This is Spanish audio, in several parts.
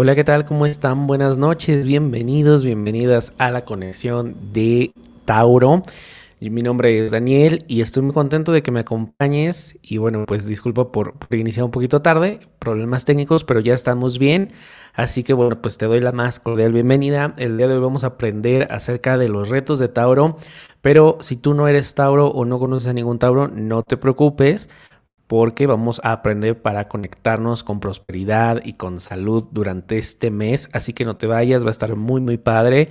Hola, ¿qué tal? ¿Cómo están? Buenas noches, bienvenidos, bienvenidas a la conexión de Tauro. Mi nombre es Daniel y estoy muy contento de que me acompañes. Y bueno, pues disculpa por, iniciar un poquito tarde, problemas técnicos, pero ya estamos bien. Así que bueno, pues te doy la más cordial bienvenida. El día de hoy vamos a aprender acerca de los retos de Tauro. Pero si tú no eres Tauro o no conoces a ningún Tauro, no te preocupes porque vamos a aprender para conectarnos con prosperidad y con salud durante este mes. Así que no te vayas, va a estar muy, muy padre.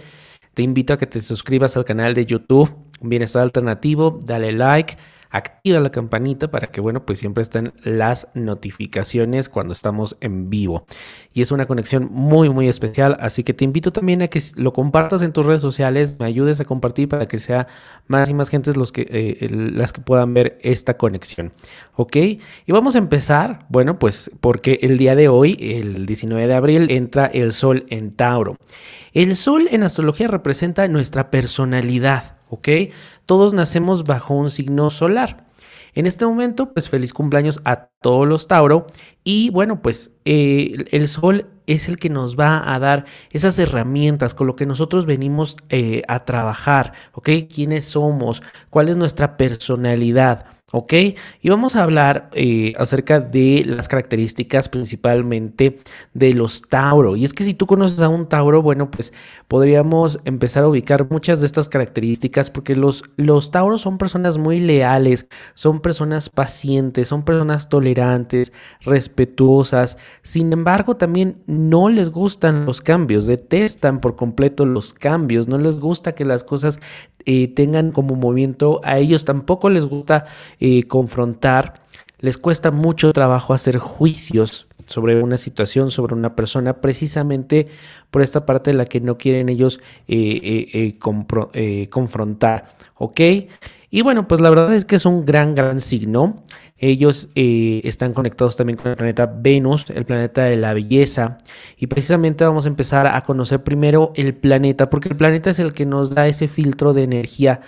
Te invito a que te suscribas al canal de YouTube Bienestar Alternativo, dale like activa la campanita para que, bueno, pues siempre estén las notificaciones cuando estamos en vivo. Y es una conexión muy, muy especial, así que te invito también a que lo compartas en tus redes sociales, me ayudes a compartir para que sea más y más gente los que, eh, las que puedan ver esta conexión. ¿Ok? Y vamos a empezar, bueno, pues porque el día de hoy, el 19 de abril, entra el sol en Tauro. El sol en astrología representa nuestra personalidad. ¿Ok? Todos nacemos bajo un signo solar. En este momento, pues feliz cumpleaños a todos los Tauro. Y bueno, pues eh, el sol es el que nos va a dar esas herramientas con lo que nosotros venimos eh, a trabajar, ¿ok? ¿Quiénes somos? ¿Cuál es nuestra personalidad? ¿Ok? Y vamos a hablar eh, acerca de las características principalmente de los Tauro. Y es que si tú conoces a un Tauro, bueno, pues podríamos empezar a ubicar muchas de estas características porque los, los Tauros son personas muy leales, son personas pacientes, son personas tolerantes, respetuosas. Sin embargo, también no les gustan los cambios, detestan por completo los cambios, no les gusta que las cosas eh, tengan como movimiento, a ellos tampoco les gusta eh, confrontar, les cuesta mucho trabajo hacer juicios sobre una situación, sobre una persona, precisamente por esta parte de la que no quieren ellos eh, confrontar, ¿ok? Y bueno, pues la verdad es que es un gran, gran signo. Ellos eh, están conectados también con el planeta Venus, el planeta de la belleza. Y precisamente vamos a empezar a conocer primero el planeta, porque el planeta es el que nos da ese filtro de energía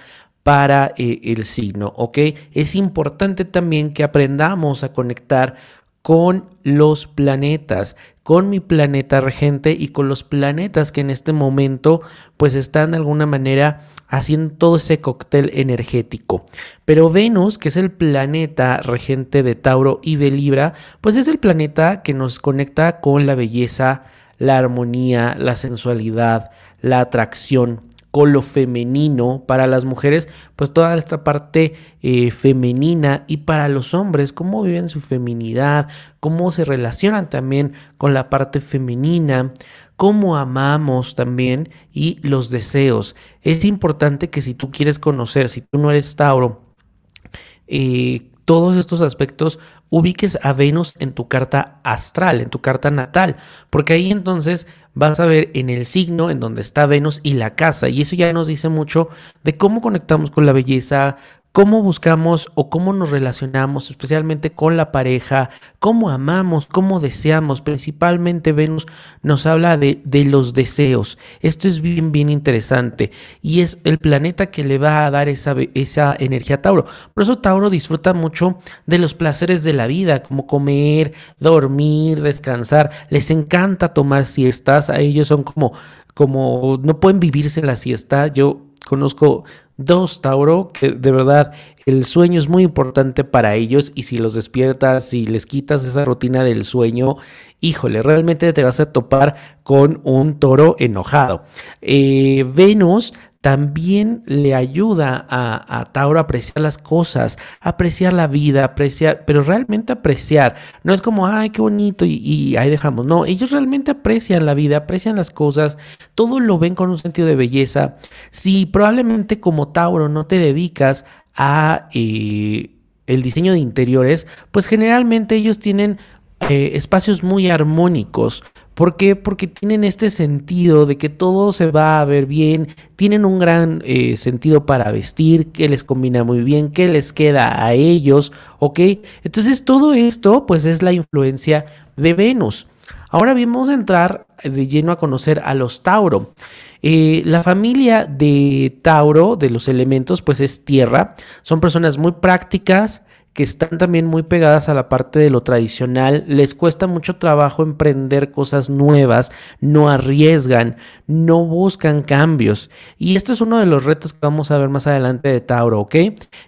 para eh, el signo, ¿ok? Es importante también que aprendamos a conectar con los planetas, con mi planeta regente y con los planetas que en este momento pues están de alguna manera haciendo todo ese cóctel energético. Pero Venus, que es el planeta regente de Tauro y de Libra, pues es el planeta que nos conecta con la belleza, la armonía, la sensualidad, la atracción, con lo femenino. Para las mujeres, pues toda esta parte eh, femenina. Y para los hombres, cómo viven su feminidad, cómo se relacionan también con la parte femenina, cómo amamos también y los deseos. Es importante que si tú quieres conocer, si tú no eres Tauro, eh, todos estos aspectos ubiques a Venus en tu carta astral, en tu carta natal, porque ahí entonces vas a ver en el signo en donde está Venus y la casa, y eso ya nos dice mucho de cómo conectamos con la belleza, cómo buscamos o cómo nos relacionamos, especialmente con la pareja, cómo amamos, cómo deseamos. Principalmente Venus nos habla de, los deseos. Esto es bien, bien interesante y es el planeta que le va a dar esa, esa energía a Tauro. Por eso Tauro disfruta mucho de los placeres de la vida, como comer, dormir, descansar. Les encanta tomar siestas. A ellos son como, como, no pueden vivirse la siesta. Yo conozco dos Tauro que de verdad el sueño es muy importante para ellos y si los despiertas y les quitas esa rutina del sueño, híjole, realmente te vas a topar con un toro enojado. Eh, Venus también le ayuda a, Tauro a apreciar las cosas, apreciar la vida, apreciar, pero realmente apreciar. No es como, ay, qué bonito y, y, ahí dejamos. No, ellos realmente aprecian la vida, aprecian las cosas, todo lo ven con un sentido de belleza. Si probablemente como Tauro no te dedicas a eh, el diseño de interiores, pues generalmente ellos tienen eh, espacios muy armónicos. ¿Por qué? Porque tienen este sentido de que todo se va a ver bien, tienen un gran eh, sentido para vestir, que les combina muy bien, que les queda a ellos, ¿ok? Entonces todo esto pues es la influencia de Venus. Ahora bien, vamos a entrar de lleno a conocer a los Tauro. Eh, la familia de Tauro, de los elementos, pues es tierra. Son personas muy prácticas, que están también muy pegadas a la parte de lo tradicional, les cuesta mucho trabajo emprender cosas nuevas, no arriesgan, no buscan cambios. Y esto es uno de los retos que vamos a ver más adelante de Tauro, ¿ok?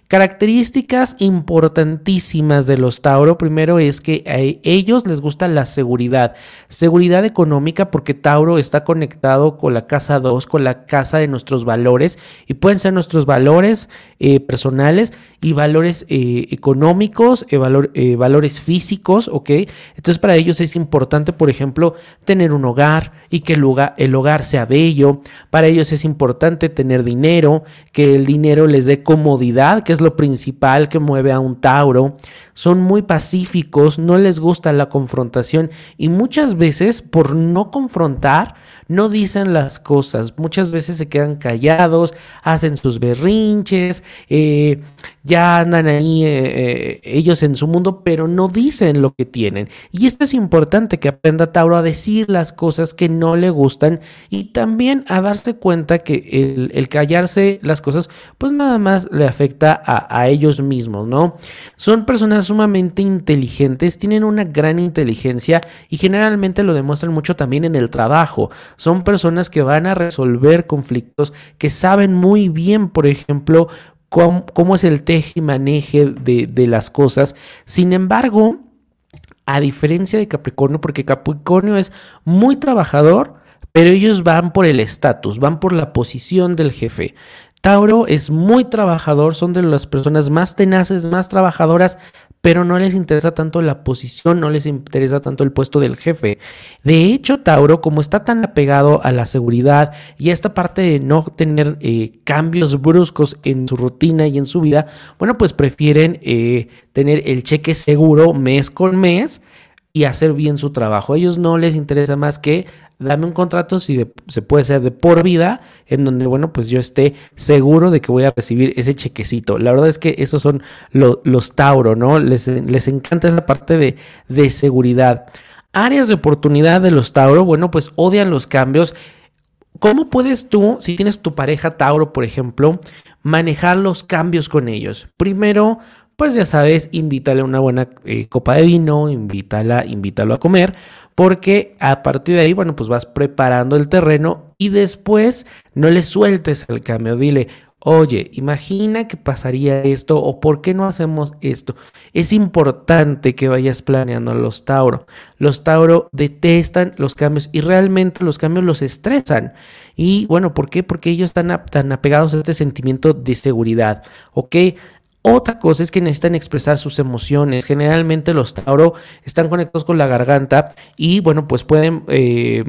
Características importantísimas de los Tauro, primero es que a ellos les gusta la seguridad, seguridad económica porque Tauro está conectado con la casa 2, con la casa de nuestros valores y pueden ser nuestros valores eh, personales y valores eh, económicos, eh, eh, valores físicos, ¿ok? Entonces para ellos es importante, por ejemplo, tener un hogar y que el hogar, el hogar sea bello. Para ellos es importante tener dinero, que el dinero les dé comodidad, que es lo principal que mueve a un Tauro. Son muy pacíficos, no les gusta la confrontación y muchas veces por no confrontar, no dicen las cosas. Muchas veces se quedan callados, hacen sus berrinches, eh, ya andan ahí eh, eh, ellos en su mundo, pero no dicen lo que tienen. Y esto es importante que aprenda Tauro a decir las cosas que no le gustan y también a darse cuenta que el, callarse las cosas, pues nada más le afecta a, a ellos mismos, ¿no? Son personas sumamente inteligentes, tienen una gran inteligencia y generalmente lo demuestran mucho también en el trabajo. Son personas que van a resolver conflictos, que saben muy bien, por ejemplo, cómo, es el teje y maneje de, de las cosas. Sin embargo, a diferencia de Capricornio, porque Capricornio es muy trabajador, pero ellos van por el estatus, van por la posición del jefe. Tauro es muy trabajador, son de las personas más tenaces, más trabajadoras, pero no les interesa tanto la posición, no les interesa tanto el puesto del jefe. De hecho, Tauro, como está tan apegado a la seguridad y a esta parte de no tener eh, cambios bruscos en su rutina y en su vida, bueno, pues prefieren eh, tener el cheque seguro mes con mes y hacer bien su trabajo. A ellos no les interesa más que dame un contrato si se puede ser de por vida, en donde, bueno, pues yo esté seguro de que voy a recibir ese chequecito. La verdad es que esos son los Tauro, ¿no? Les, les encanta esa parte de, de seguridad. Áreas de oportunidad de los Tauro, bueno, pues odian los cambios. ¿Cómo puedes tú, si tienes tu pareja Tauro, por ejemplo, manejar los cambios con ellos? Primero, pues ya sabes, invítale una buena eh, copa de vino, invítala, invítalo a comer, porque a partir de ahí, bueno, pues vas preparando el terreno y después no le sueltes el cambio, dile, oye, imagina que pasaría esto o por qué no hacemos esto. Es importante que vayas planeando los Tauro. Los Tauro detestan los cambios y realmente los cambios los estresan. Y bueno, ¿por qué? Porque ellos están tan apegados a este sentimiento de seguridad, ¿ok? Otra cosa es que necesitan expresar sus emociones. Generalmente los Tauro están conectados con la garganta y bueno, pues pueden, eh,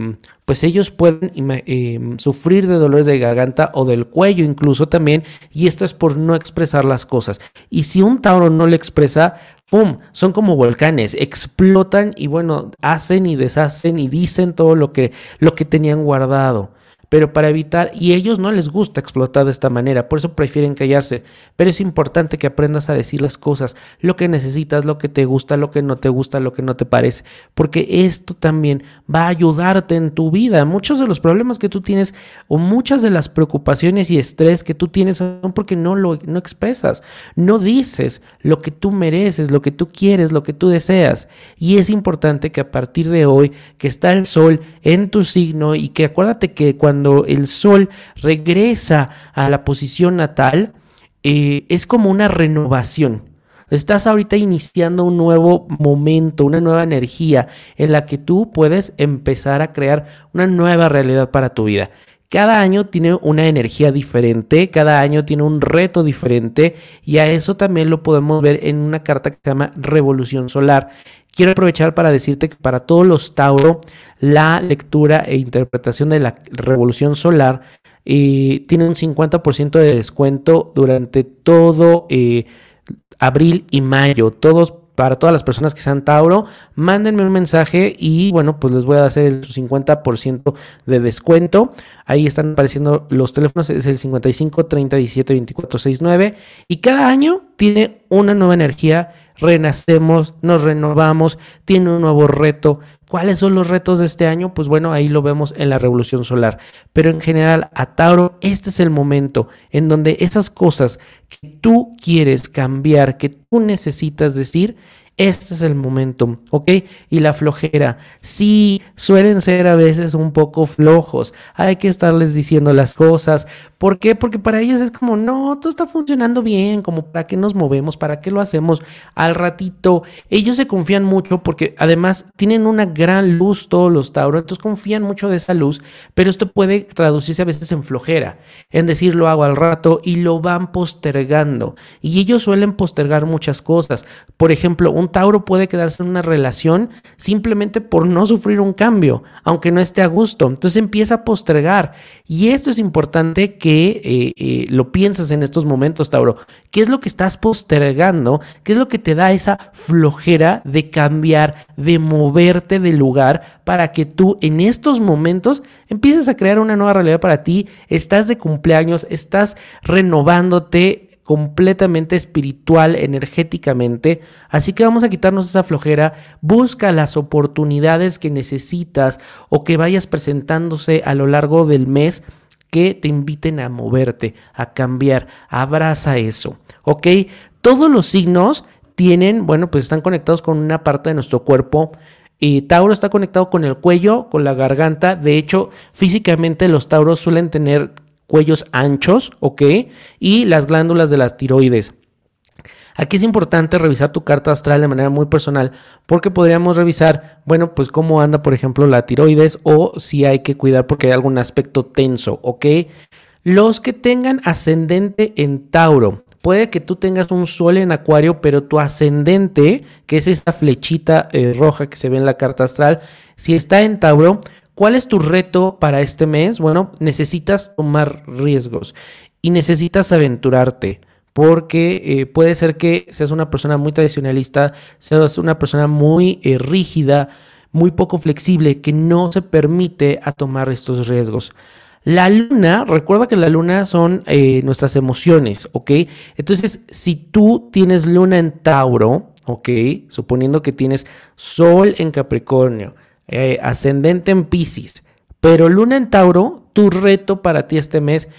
pues ellos pueden eh, sufrir de dolores de garganta o del cuello incluso también y esto es por no expresar las cosas. Y si un Tauro no le expresa, ¡pum! Son como volcanes, explotan y bueno, hacen y deshacen y dicen todo lo que, lo que tenían guardado pero para evitar, y ellos no les gusta explotar de esta manera, por eso prefieren callarse, pero es importante que aprendas a decir las cosas, lo que necesitas, lo que te gusta, lo que no te gusta, lo que no te parece, porque esto también va a ayudarte en tu vida. Muchos de los problemas que tú tienes o muchas de las preocupaciones y estrés que tú tienes son porque no lo no expresas, no dices lo que tú mereces, lo que tú quieres, lo que tú deseas, y es importante que a partir de hoy que está el sol en tu signo y que acuérdate que cuando cuando el Sol regresa a la posición natal, eh, es como una renovación. Estás ahorita iniciando un nuevo momento, una nueva energía en la que tú puedes empezar a crear una nueva realidad para tu vida. Cada año tiene una energía diferente, cada año tiene un reto diferente y a eso también lo podemos ver en una carta que se llama Revolución Solar. Quiero aprovechar para decirte que para todos los Tauro, la lectura e interpretación de la Revolución Solar eh, tiene un 50% de descuento durante todo eh, abril y mayo. Todos para todas las personas que sean Tauro, mándenme un mensaje y bueno, pues les voy a hacer el 50% de descuento. Ahí están apareciendo los teléfonos, es el 55 30 17 24 69 y cada año tiene una nueva energía, renacemos, nos renovamos, tiene un nuevo reto. ¿Cuáles son los retos de este año? Pues bueno, ahí lo vemos en la revolución solar. Pero en general, a Tauro, este es el momento en donde esas cosas que tú quieres cambiar, que tú necesitas decir, este es el momento, ¿ok? Y la flojera. Sí, suelen ser a veces un poco flojos. Hay que estarles diciendo las cosas. ¿Por qué? Porque para ellos es como, no, todo está funcionando bien, como para qué nos movemos, para qué lo hacemos al ratito. Ellos se confían mucho porque además tienen una gran luz todos los Tauros, entonces confían mucho de esa luz, pero esto puede traducirse a veces en flojera, en decir lo hago al rato y lo van postergando. Y ellos suelen postergar muchas cosas. Por ejemplo, un Tauro puede quedarse en una relación simplemente por no sufrir un cambio, aunque no esté a gusto. Entonces empieza a postergar. Y esto es importante que eh, eh, lo pienses en estos momentos, Tauro. ¿Qué es lo que estás postergando? ¿Qué es lo que te da esa flojera de cambiar, de moverte de lugar para que tú en estos momentos empieces a crear una nueva realidad para ti? Estás de cumpleaños, estás renovándote completamente espiritual, energéticamente. Así que vamos a quitarnos esa flojera. Busca las oportunidades que necesitas o que vayas presentándose a lo largo del mes que te inviten a moverte, a cambiar. Abraza eso. ¿Ok? Todos los signos tienen, bueno, pues están conectados con una parte de nuestro cuerpo. Y Tauro está conectado con el cuello, con la garganta. De hecho, físicamente los Tauros suelen tener cuellos anchos, ¿ok? Y las glándulas de las tiroides. Aquí es importante revisar tu carta astral de manera muy personal porque podríamos revisar, bueno, pues cómo anda, por ejemplo, la tiroides o si hay que cuidar porque hay algún aspecto tenso, ¿ok? Los que tengan ascendente en Tauro, puede que tú tengas un sol en Acuario, pero tu ascendente, que es esta flechita eh, roja que se ve en la carta astral, si está en Tauro, ¿Cuál es tu reto para este mes? Bueno, necesitas tomar riesgos y necesitas aventurarte porque eh, puede ser que seas una persona muy tradicionalista, seas una persona muy eh, rígida, muy poco flexible, que no se permite a tomar estos riesgos. La luna, recuerda que la luna son eh, nuestras emociones, ¿ok? Entonces, si tú tienes luna en Tauro, ¿ok? Suponiendo que tienes sol en Capricornio, eh, ascendente en Pisces, pero Luna en Tauro, tu reto para ti este mes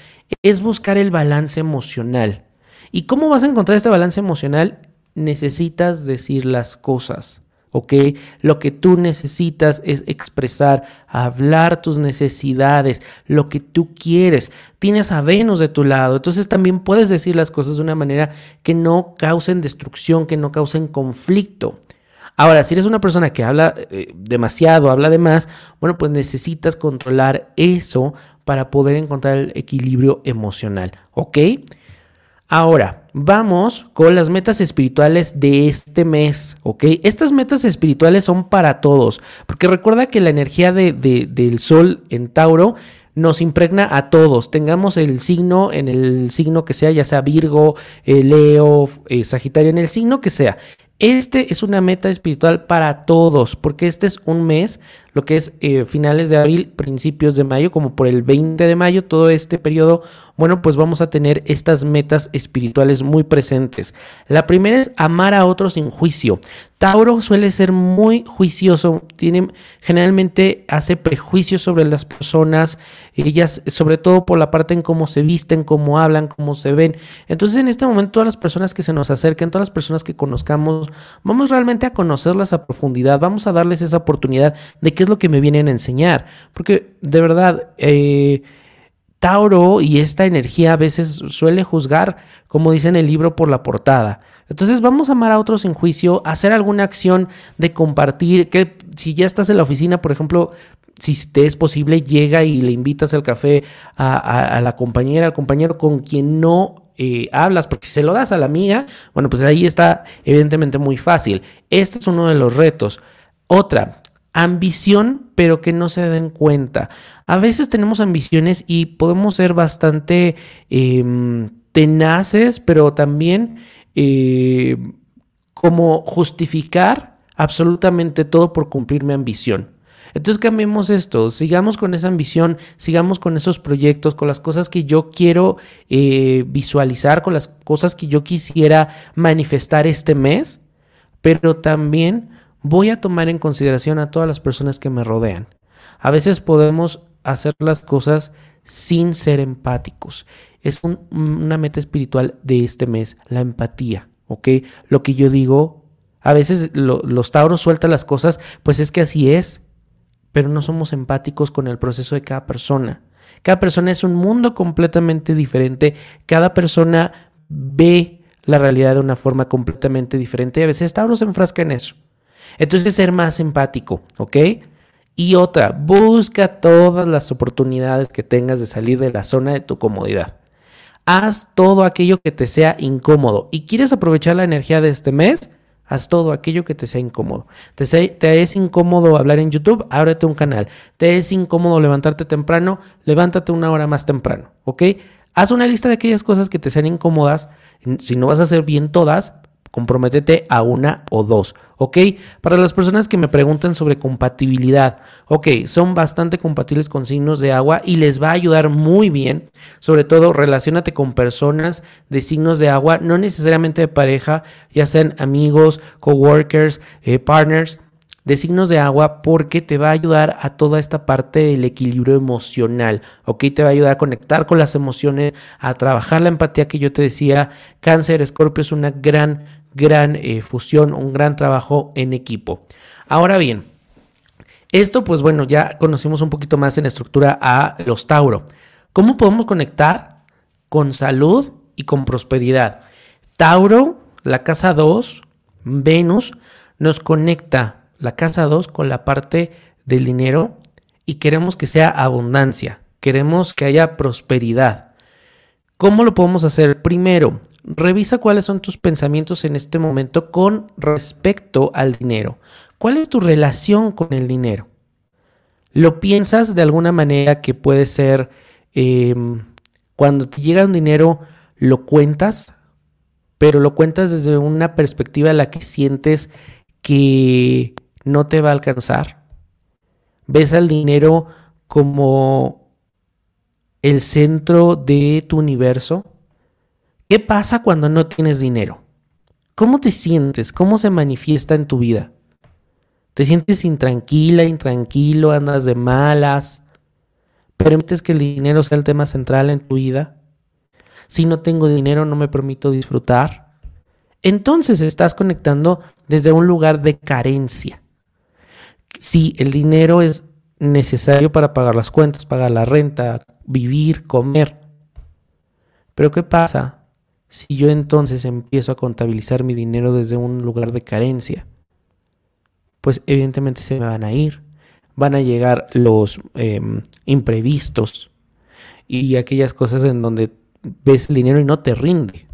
es buscar el balance emocional. ¿Y cómo vas a encontrar este balance emocional? Necesitas decir las cosas. ¿ok? Lo que tú necesitas es expresar, hablar tus necesidades, lo que tú quieres. Tienes a Venus de tu lado, entonces también puedes decir las cosas de una manera que no causen destrucción, que no causen conflicto. Ahora, si eres una persona que habla eh, demasiado, habla de más, bueno, pues necesitas controlar eso para poder encontrar el equilibrio emocional, ¿ok? Ahora, vamos con las metas espirituales de este mes, ¿ok? Estas metas espirituales son para todos, porque recuerda que la energía del sol en Tauro nos impregna a todos, tengamos el signo en el signo que sea, ya sea Virgo, eh, Leo, eh, Sagitario, en el signo que sea. Este es una meta espiritual para todos, porque este es un mes, lo que es eh, finales de abril, principios de mayo, como por el 20 de mayo, todo este periodo, bueno, pues vamos a tener estas metas espirituales muy presentes. La primera es amar a otros sin juicio. Tauro suele ser muy juicioso, tiene, generalmente hace prejuicios sobre las personas, ellas, sobre todo por la parte en cómo se visten, cómo hablan, cómo se ven. Entonces, en este momento, todas las personas que se nos acerquen, todas las personas que conozcamos, vamos realmente a conocerlas a profundidad, vamos a darles esa oportunidad de es lo que me vienen a enseñar. Porque de verdad, eh, Tauro y esta energía a veces suele juzgar, como dice en el libro, por la portada. Entonces vamos a amar a otros en juicio, hacer alguna acción de compartir, que si ya estás en la oficina, por ejemplo, si te es posible, llega y le invitas al café a, la compañera, al compañero con quien no eh, hablas, porque si se lo das a la amiga, bueno, pues ahí está evidentemente muy fácil. Este es uno de los retos. Otra, ambición, pero que no se den cuenta. A veces tenemos ambiciones y podemos ser bastante em, tenaces, pero también eh, como justificar absolutamente todo por cumplir mi ambición. Entonces cambiemos esto, sigamos con esa ambición, sigamos con esos proyectos, con las cosas que yo quiero eh, visualizar, con las cosas que yo quisiera manifestar este mes, pero también voy a tomar en consideración a todas las personas que me rodean. A veces podemos hacer las cosas sin ser empáticos. Es una meta espiritual de este mes, la empatía, ¿ok? Lo que yo digo, a veces los tauros sueltan las cosas, pues es que así es, pero no somos empáticos con el proceso de cada persona. Cada persona es un mundo completamente diferente, cada persona ve la realidad de una forma completamente diferente y a veces Tauro se enfrasca en eso. Entonces, ser más empático, ¿ok? Y otra, busca todas las oportunidades que tengas de salir de la zona de tu comodidad. Haz todo aquello que te sea incómodo. ¿Y quieres aprovechar la energía de este mes? Haz todo aquello que te sea incómodo. ¿Te, ¿Te, es incómodo hablar en YouTube? Ábrete un canal. ¿Te es incómodo levantarte temprano? Levántate una hora más temprano, ¿ok? Haz una lista de aquellas cosas que te sean incómodas. Si no vas a hacer bien todas, comprométete a una o dos, ¿ok? Para las personas que me preguntan sobre compatibilidad, ok, son bastante compatibles con signos de agua y les va a ayudar muy bien, sobre todo relacionate con personas de signos de agua, no necesariamente de pareja, ya sean amigos, coworkers, eh, partners, de signos de agua porque te va a ayudar a toda esta parte del equilibrio emocional, ¿ok? Te va a ayudar a conectar con las emociones, a trabajar la empatía que yo te decía. Cáncer, Escorpio es una gran, gran eh, fusión, un gran trabajo en equipo. Ahora bien, esto pues bueno, ya conocimos un poquito más en estructura a los Tauro. ¿Cómo podemos conectar con salud y con prosperidad? Tauro, la casa 2, Venus, nos conecta la casa 2 con la parte del dinero y queremos que sea abundancia, queremos que haya prosperidad. ¿Cómo lo podemos hacer? Primero, revisa cuáles son tus pensamientos en este momento con respecto al dinero. ¿Cuál es tu relación con el dinero? ¿Lo piensas de alguna manera que puede ser em, cuando te llega un dinero, lo cuentas, pero lo cuentas desde una perspectiva en la que sientes que no te va a alcanzar. Ves al dinero como el centro de tu universo. ¿Qué pasa cuando no tienes dinero? ¿Cómo te sientes? ¿Cómo se manifiesta en tu vida? ¿Te sientes intranquila, intranquilo, andas de malas? ¿Permites que el dinero sea el tema central en tu vida? Si no tengo dinero no me permito disfrutar. Entonces estás conectando desde un lugar de carencia sí, el dinero es necesario para pagar las cuentas, pagar la renta, vivir, comer. Pero ¿qué pasa si yo entonces empiezo a contabilizar mi dinero desde un lugar de carencia? Pues evidentemente se me van a ir. Van a llegar los em, imprevistos y aquellas cosas en donde ves el dinero y no te rinde.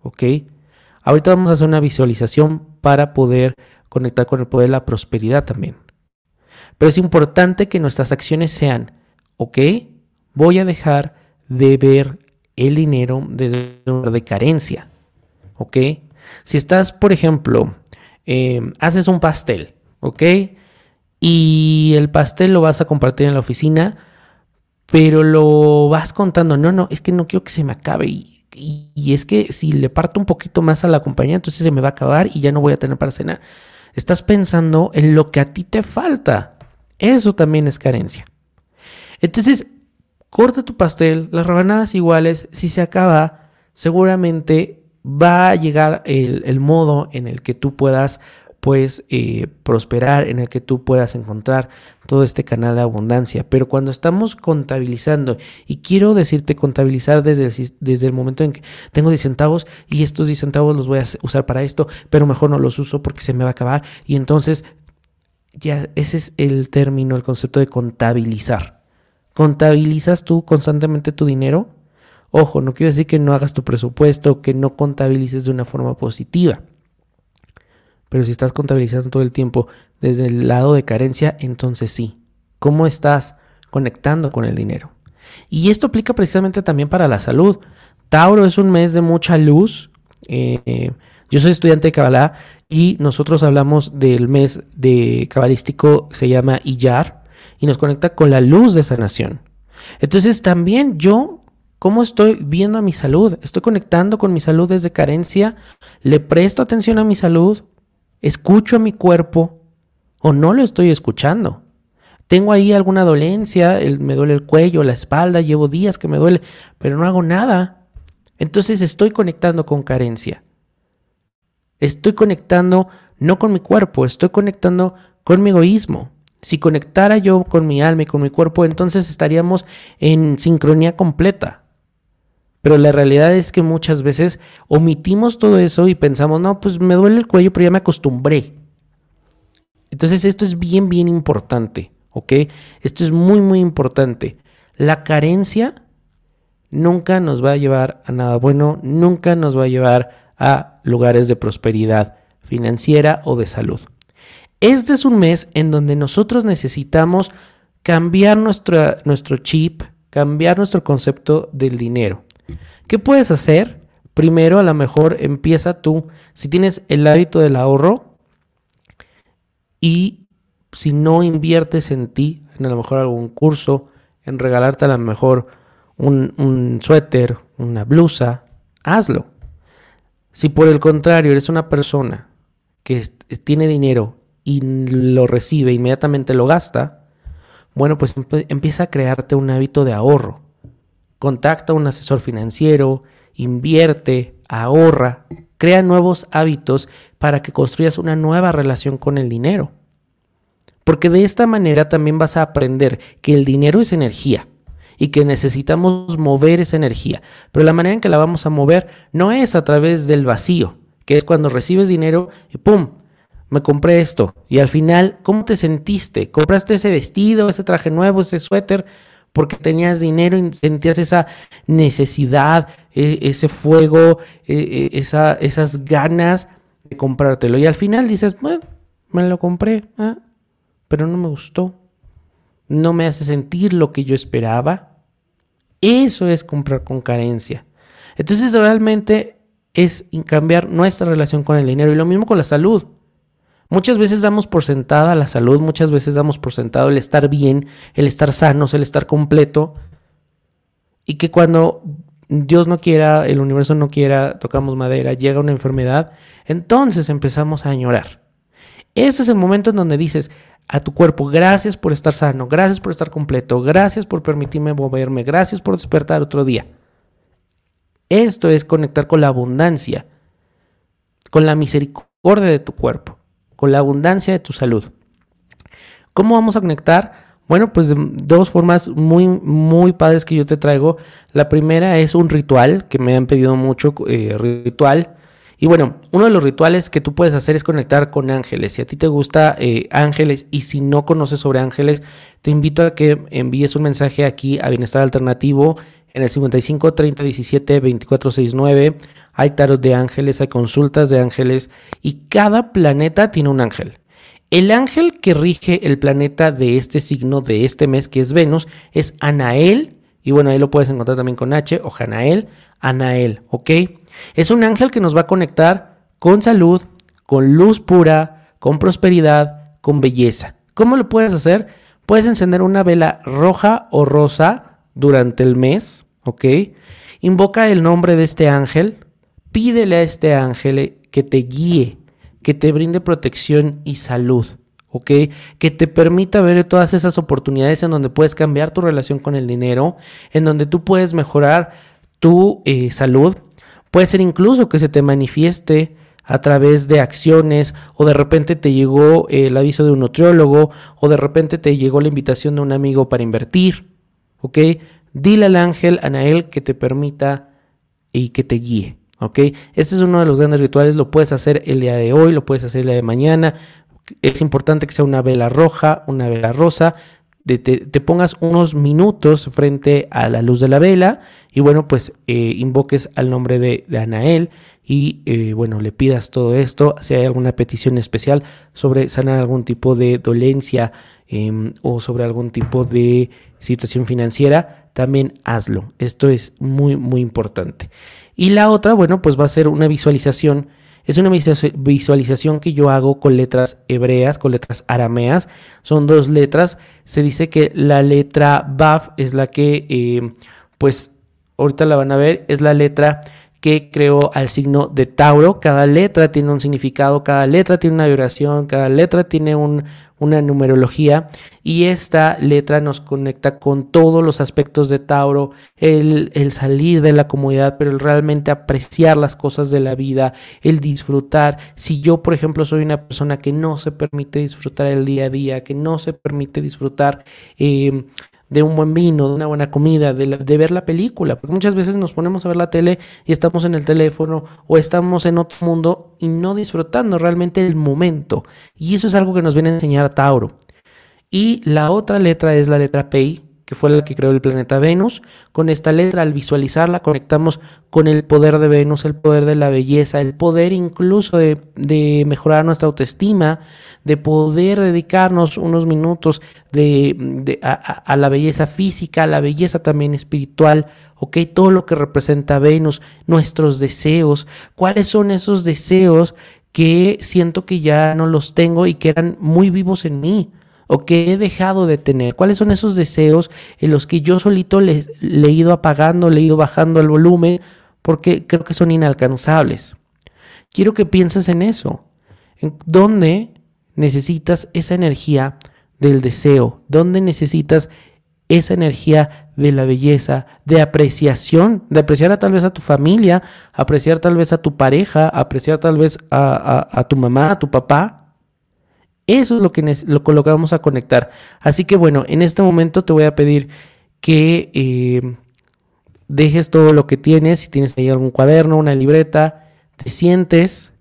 ¿Ok? Ahorita vamos a hacer una visualización para poder conectar con el poder de la prosperidad también. Pero es importante que nuestras acciones sean, ok, voy a dejar de ver el dinero desde un lugar de carencia, ok. Si estás, por ejemplo, em, haces un pastel, ok, y el pastel lo vas a compartir en la oficina, pero lo vas contando, no, no, es que no quiero que se me acabe y, y, es que si le parto un poquito más a la compañía, entonces se me va a acabar y ya no voy a tener para cenar. Estás pensando en lo que a ti te falta. Eso también es carencia. Entonces, corta tu pastel, las rebanadas iguales, si se acaba, seguramente va a llegar el, modo en el que tú puedas pues eh, prosperar, en el que tú puedas encontrar todo este canal de abundancia. Pero cuando estamos contabilizando, y quiero decirte contabilizar desde el, desde el momento en que tengo 10 centavos y estos 10 centavos los voy a usar para esto, pero mejor no los uso porque se me va a acabar y entonces ya ese es el término, el concepto de contabilizar. ¿Contabilizas tú constantemente tu dinero? Ojo, no quiero decir que no hagas tu presupuesto, que no contabilices de una forma positiva. Pero si estás contabilizando todo el tiempo desde el lado de carencia, entonces sí. ¿Cómo estás conectando con el dinero? Y esto aplica precisamente también para la salud. Tauro es un mes de mucha luz. Eh, yo soy estudiante de Kabbalah y nosotros hablamos del mes de cabalístico, se llama Iyar, y nos conecta con la luz de sanación. Entonces también yo, ¿cómo estoy viendo a mi salud? Estoy conectando con mi salud desde carencia, le presto atención a mi salud, escucho a mi cuerpo, o no lo estoy escuchando. Tengo ahí alguna dolencia, me duele el cuello, la espalda, llevo días que me duele, pero no hago nada. Entonces estoy conectando con carencia. Estoy conectando no con mi cuerpo, estoy conectando con mi egoísmo. Si conectara yo con mi alma y con mi cuerpo, entonces estaríamos en sincronía completa. Pero la realidad es que muchas veces omitimos todo eso y pensamos, no, pues me duele el cuello, pero ya me acostumbré. Entonces esto es bien, bien importante, ¿ok? Esto es muy, muy importante. La carencia nunca nos va a llevar a nada bueno, nunca nos va a llevar a lugares de prosperidad financiera o de salud. Este es un mes en donde nosotros necesitamos cambiar nuestro chip, cambiar nuestro concepto del dinero. ¿Qué puedes hacer? Primero, a lo mejor empieza tú, si tienes el hábito del ahorro y si no inviertes en ti, en a lo mejor algún curso, en regalarte a lo mejor un, un suéter, una blusa, hazlo. Si por el contrario eres una persona que tiene dinero y lo recibe, inmediatamente lo gasta, bueno, pues empieza a crearte un hábito de ahorro. Contacta a un asesor financiero, invierte, ahorra, crea nuevos hábitos para que construyas una nueva relación con el dinero. Porque de esta manera también vas a aprender que el dinero es energía y que necesitamos mover esa energía. Pero la manera en que la vamos a mover no es a través del vacío, que es cuando recibes dinero y ¡pum! Me compré esto. Y al final, ¿cómo te sentiste? ¿Compraste ese vestido, ese traje nuevo, ese suéter? Porque tenías dinero y sentías esa necesidad, e, ese fuego, e, e, esa, esas ganas de comprártelo. Y al final dices, bueno, me lo compré, ah, pero no me gustó no me hace sentir lo que yo esperaba. Eso es comprar con carencia. Entonces realmente es cambiar nuestra relación con el dinero y lo mismo con la salud. Muchas veces damos por sentada la salud, muchas veces damos por sentado el estar bien, el estar sanos, el estar completo. Y que cuando Dios no quiera, el universo no quiera, tocamos madera, llega una enfermedad, entonces empezamos a añorar. Ese es el momento en donde dices, a tu cuerpo, gracias por estar sano, gracias por estar completo, gracias por permitirme moverme, gracias por despertar otro día. Esto es conectar con la abundancia, con la misericordia de tu cuerpo, con la abundancia de tu salud. ¿Cómo vamos a conectar? Bueno, pues de dos formas muy, muy padres que yo te traigo. La primera es un ritual que me han pedido mucho, eh, ritual y bueno, uno de los rituales que tú puedes hacer es conectar con ángeles. Si a ti te gusta eh, ángeles y si no conoces sobre ángeles, te invito a que envíes un mensaje aquí a Bienestar Alternativo en el 55 30 17 24 69. Hay tarot de ángeles, hay consultas de ángeles y cada planeta tiene un ángel. El ángel que rige el planeta de este signo de este mes, que es Venus, es Anael. Y bueno, ahí lo puedes encontrar también con H o Janael, Anael, ¿ok? Es un ángel que nos va a conectar con salud, con luz pura, con prosperidad, con belleza. ¿Cómo lo puedes hacer? Puedes encender una vela roja o rosa durante el mes, ¿ok? Invoca el nombre de este ángel, pídele a este ángel que te guíe, que te brinde protección y salud, ¿ok? Que te permita ver todas esas oportunidades en donde puedes cambiar tu relación con el dinero, en donde tú puedes mejorar tu eh, salud, Puede ser incluso que se te manifieste a través de acciones o de repente te llegó el aviso de un nutriólogo o de repente te llegó la invitación de un amigo para invertir. ¿Ok? Dile al ángel Anael que te permita y que te guíe. ¿Ok? Este es uno de los grandes rituales. Lo puedes hacer el día de hoy, lo puedes hacer el día de mañana. Es importante que sea una vela roja, una vela rosa te, pongas unos minutos frente a la luz de la vela y bueno, pues eh, invoques al nombre de, Anael y eh, bueno, le pidas todo esto, si hay alguna petición especial sobre sanar algún tipo de dolencia em, o sobre algún tipo de situación financiera, también hazlo. Esto es muy, muy importante. Y la otra, bueno, pues va a ser una visualización es una visualización que yo hago con letras hebreas, con letras arameas. Son dos letras. Se dice que la letra Baf es la que, eh, pues, ahorita la van a ver, es la letra que creó al signo de Tauro. Cada letra tiene un significado, cada letra tiene una vibración, cada letra tiene una numerología y esta letra nos conecta con todos los aspectos de Tauro, el, salir de la comodidad, pero el realmente apreciar las cosas de la vida, el disfrutar. Si yo, por ejemplo, soy una persona que no se permite disfrutar el día a día, que no se permite disfrutar... Eh, de un buen vino, de una buena comida, de, de, ver la película, porque muchas veces nos ponemos a ver la tele y estamos en el teléfono o estamos en otro mundo y no disfrutando realmente el momento. Y eso es algo que nos viene a enseñar Tauro. Y la otra letra es la letra P, que fue la que creó el planeta Venus. Con esta letra, al visualizarla, conectamos con el poder de Venus, el poder de la belleza, el poder incluso de, mejorar nuestra autoestima, de poder dedicarnos unos minutos de, a, la belleza física, a la belleza también espiritual, ¿ok? Todo lo que representa Venus, nuestros deseos, cuáles son esos deseos que siento que ya no los tengo y que eran muy vivos en mí o que he dejado de tener? ¿Cuáles son esos deseos en los que yo solito le, he ido apagando, le he ido bajando el volumen porque creo que son inalcanzables? Quiero que pienses en eso. ¿En dónde necesitas esa energía del deseo? ¿Dónde necesitas esa energía de la belleza, de apreciación, de apreciar a, tal vez a tu familia, apreciar tal vez a tu pareja, apreciar tal vez a tu mamá, a tu papá? Eso es lo que, lo, lo vamos a conectar. Así que bueno, en este momento te voy a pedir que eh, dejes todo lo que tienes, si tienes ahí algún cuaderno, una libreta, te sientes.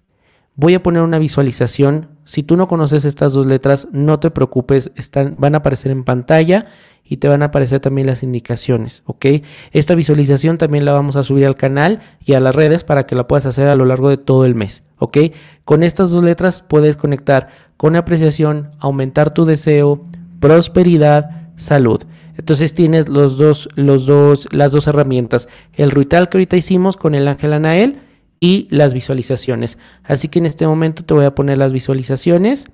Voy a poner una visualización. Si tú no conoces estas dos letras, no te preocupes, están, van a aparecer en pantalla y te van a aparecer también las indicaciones, ¿ok? Esta visualización también la vamos a subir al canal y a las redes para que la puedas hacer a lo largo de todo el mes, ¿ok? Con estas dos letras puedes conectar con apreciación, aumentar tu deseo, prosperidad, salud. Entonces tienes los dos, los dos, las dos herramientas, el ritual que ahorita hicimos con el ángel Anael y las visualizaciones. Así que en este momento te voy a poner las visualizaciones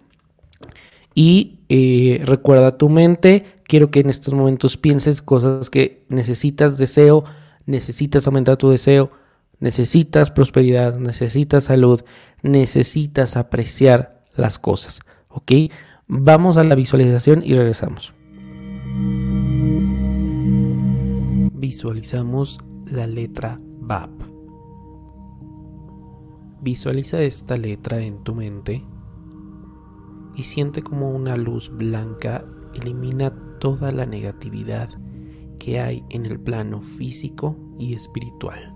y eh, recuerda tu mente. Quiero que en estos momentos pienses cosas que necesitas, deseo, necesitas aumentar tu deseo, necesitas prosperidad, necesitas salud, necesitas apreciar las cosas. ¿Ok? Vamos a la visualización y regresamos. Visualizamos la letra BAP. Visualiza esta letra en tu mente y siente como una luz blanca elimina toda la negatividad que hay en el plano físico y espiritual.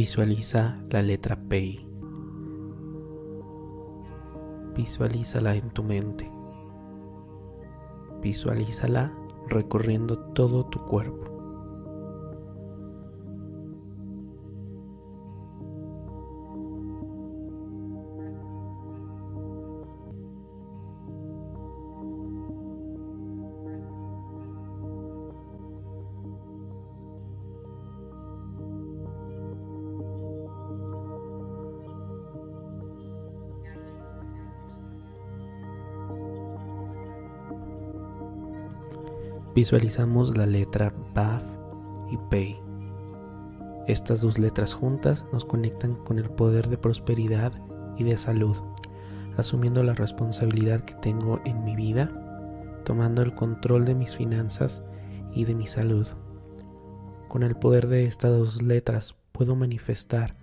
Visualiza la letra P. Visualízala en tu mente. Visualízala recorriendo todo tu cuerpo. Visualizamos la letra BAF y PEI. Estas dos letras juntas nos conectan con el poder de prosperidad y de salud, asumiendo la responsabilidad que tengo en mi vida, tomando el control de mis finanzas y de mi salud. Con el poder de estas dos letras puedo manifestar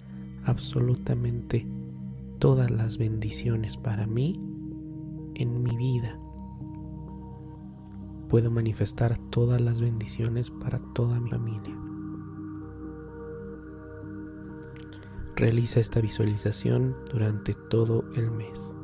absolutamente todas las bendiciones para mí en mi vida puedo manifestar todas las bendiciones para toda mi familia. Realiza esta visualización durante todo el mes.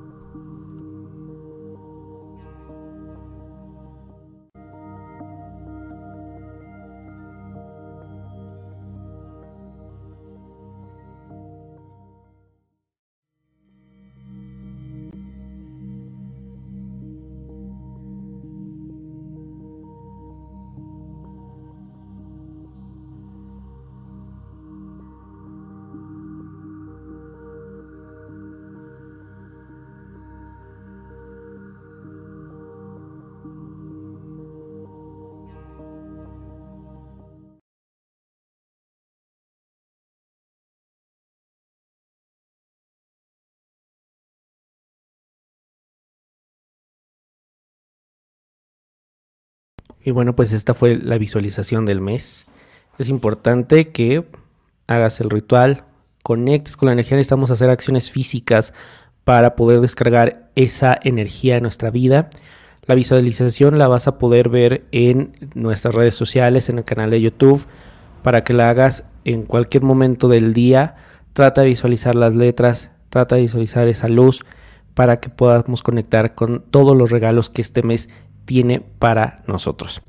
Y bueno, pues esta fue la visualización del mes. Es importante que hagas el ritual, conectes con la energía, necesitamos hacer acciones físicas para poder descargar esa energía en nuestra vida. La visualización la vas a poder ver en nuestras redes sociales, en el canal de YouTube, para que la hagas en cualquier momento del día. Trata de visualizar las letras, trata de visualizar esa luz para que podamos conectar con todos los regalos que este mes tiene para nosotros.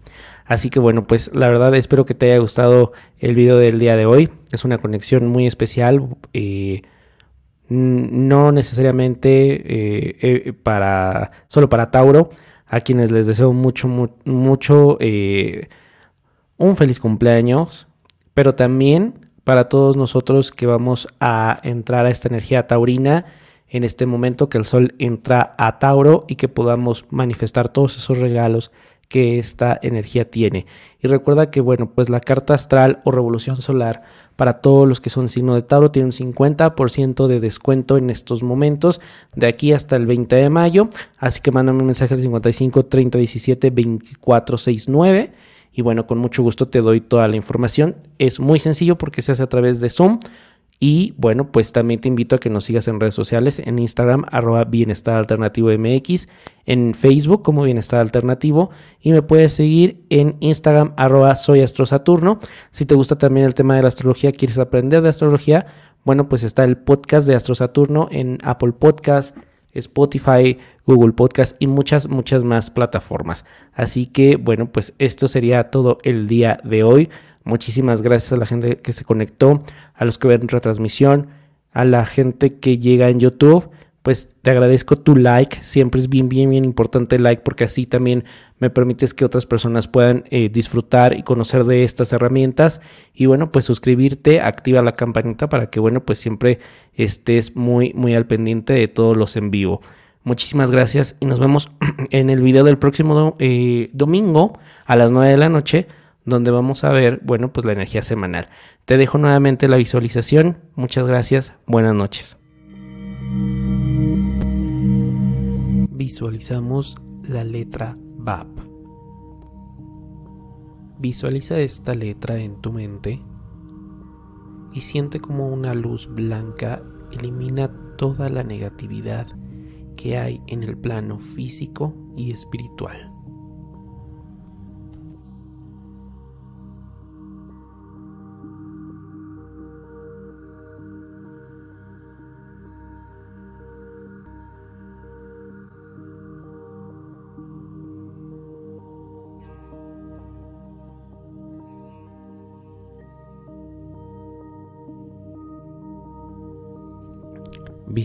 Así que bueno, pues la verdad espero que te haya gustado el video del día de hoy. Es una conexión muy especial. Eh, no necesariamente eh, eh, para solo para Tauro, a quienes les deseo mucho, mucho un feliz cumpleaños, pero también para todos nosotros que vamos a entrar a esta energía taurina en este momento que el sol entra a Tauro y que podamos manifestar todos esos regalos que esta energía tiene. Y recuerda que, bueno, pues la carta astral o revolución solar para todos los que son signo de Tauro tiene un 50% de descuento en estos momentos, de aquí hasta el 20 de mayo. Así que mándame un mensaje al 55 30 17 24 69. Y bueno, con mucho gusto te doy toda la información. Es muy sencillo porque se hace a través de Zoom. Y bueno, pues también te invito a que nos sigas en redes sociales, en Instagram, arroba Bienestar Alternativo MX, en Facebook como Bienestar Alternativo, y me puedes seguir en Instagram, arroba Soy Astro Saturno. Si te gusta también el tema de la astrología, quieres aprender de astrología, bueno, pues está el podcast de Astro Saturno en Apple Podcast, Spotify, Google Podcast y muchas, muchas más plataformas. Así que, bueno, pues esto sería todo el día de hoy. Muchísimas gracias a la gente que se conectó, a los que ven retransmisión, a la gente que llega en YouTube. Pues te agradezco tu like, siempre es bien, bien, bien importante el like porque así también me permites que otras personas puedan eh, disfrutar y conocer de estas herramientas. Y bueno, pues suscribirte, activa la campanita para que, bueno, pues siempre estés muy, muy al pendiente de todos los en vivo. Muchísimas gracias y nos vemos en el video del próximo eh, domingo a las 9 de la noche donde vamos a ver, bueno, pues la energía semanal. Te dejo nuevamente la visualización. Muchas gracias. Buenas noches. Visualizamos la letra BAP. Visualiza esta letra en tu mente y siente como una luz blanca elimina toda la negatividad que hay en el plano físico y espiritual.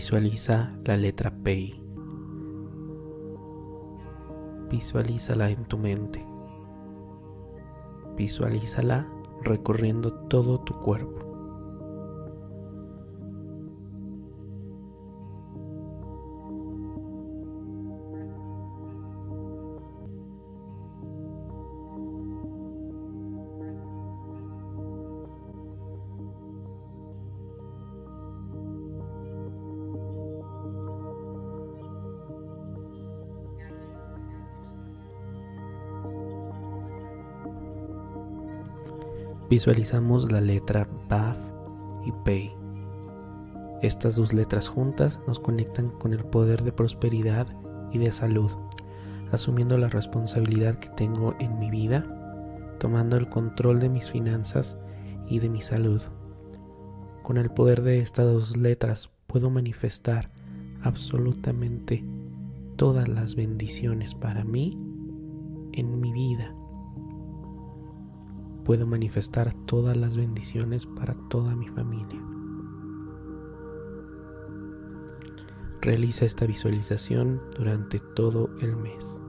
Visualiza la letra P. Visualízala en tu mente. Visualízala recorriendo todo tu cuerpo. Visualizamos la letra BAF y PEI. Estas dos letras juntas nos conectan con el poder de prosperidad y de salud, asumiendo la responsabilidad que tengo en mi vida, tomando el control de mis finanzas y de mi salud. Con el poder de estas dos letras puedo manifestar absolutamente todas las bendiciones para mí en mi vida puedo manifestar todas las bendiciones para toda mi familia. Realiza esta visualización durante todo el mes.